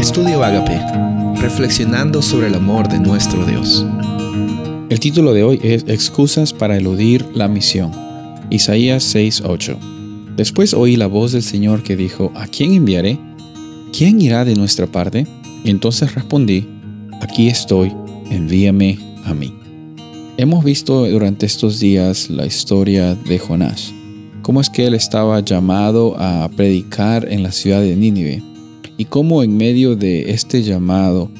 Estudio Agape, reflexionando sobre el amor de nuestro Dios. El título de hoy es Excusas para eludir la misión. Isaías 6:8. Después oí la voz del Señor que dijo, ¿A quién enviaré? ¿Quién irá de nuestra parte? Y entonces respondí, Aquí estoy, envíame a mí. Hemos visto durante estos días la historia de Jonás, cómo es que él estaba llamado a predicar en la ciudad de Nínive y cómo en medio de este llamado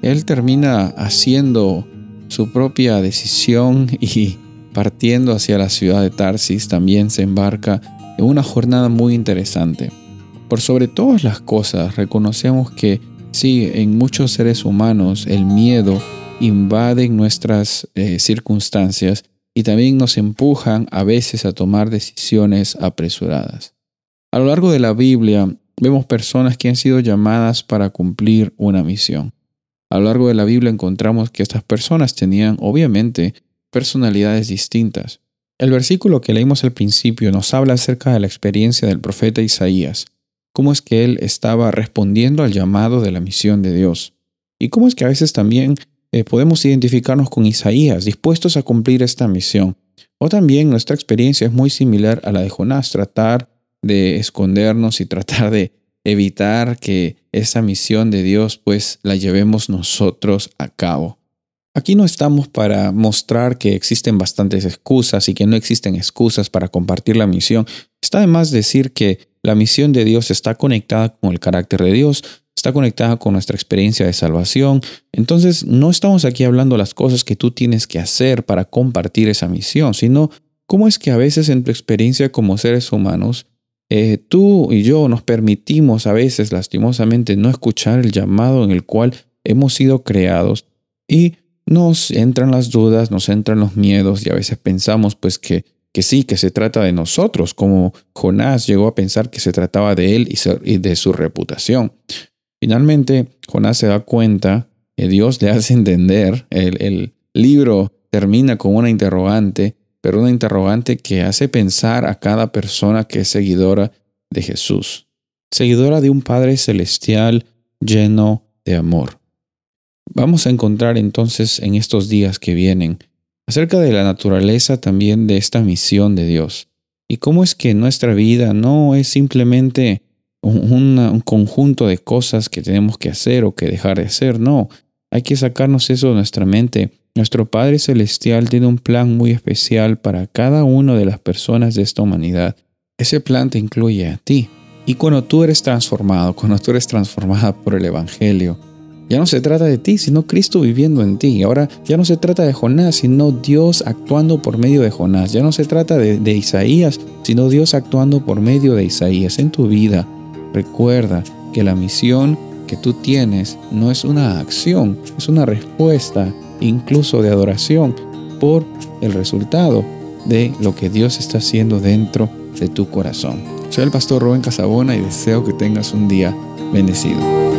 él termina haciendo su propia decisión y partiendo hacia la ciudad de Tarsis también se embarca en una jornada muy interesante. Por sobre todas las cosas reconocemos que sí, en muchos seres humanos el miedo invade nuestras eh, circunstancias y también nos empujan a veces a tomar decisiones apresuradas. A lo largo de la Biblia vemos personas que han sido llamadas para cumplir una misión. A lo largo de la Biblia encontramos que estas personas tenían, obviamente, personalidades distintas. El versículo que leímos al principio nos habla acerca de la experiencia del profeta Isaías, cómo es que él estaba respondiendo al llamado de la misión de Dios, y cómo es que a veces también eh, podemos identificarnos con Isaías, dispuestos a cumplir esta misión. O también nuestra experiencia es muy similar a la de Jonás, tratar de escondernos y tratar de evitar que esa misión de Dios pues la llevemos nosotros a cabo. Aquí no estamos para mostrar que existen bastantes excusas y que no existen excusas para compartir la misión. Está además decir que la misión de Dios está conectada con el carácter de Dios, está conectada con nuestra experiencia de salvación. Entonces no estamos aquí hablando las cosas que tú tienes que hacer para compartir esa misión, sino cómo es que a veces en tu experiencia como seres humanos eh, tú y yo nos permitimos a veces lastimosamente no escuchar el llamado en el cual hemos sido creados y nos entran las dudas, nos entran los miedos y a veces pensamos pues que, sí, que se trata de nosotros, como Jonás llegó a pensar que se trataba de él y de su reputación. Finalmente, Jonás se da cuenta que Dios le hace entender, el libro termina con una interrogante pero una interrogante que hace pensar a cada persona que es seguidora de Jesús, seguidora de un Padre Celestial lleno de amor. Vamos a encontrar entonces en estos días que vienen acerca de la naturaleza también de esta misión de Dios y cómo es que nuestra vida no es simplemente un, un, conjunto de cosas que tenemos que hacer o que dejar de hacer, no, hay que sacarnos eso de nuestra mente nuestro Padre Celestial tiene un plan muy especial para cada una de las personas de esta humanidad. Ese plan te incluye a ti. Y cuando tú eres transformado, cuando tú eres transformada por el Evangelio, ya no se trata de ti, sino Cristo viviendo en ti. Ahora ya no se trata de Jonás, sino Dios actuando por medio de Jonás. Ya no se trata de, de Isaías, sino Dios actuando por medio de Isaías en tu vida. Recuerda que la misión que tú tienes no es una acción, es una respuesta incluso de adoración por el resultado de lo que Dios está haciendo dentro de tu corazón. Soy el pastor Rubén Casabona y deseo que tengas un día bendecido.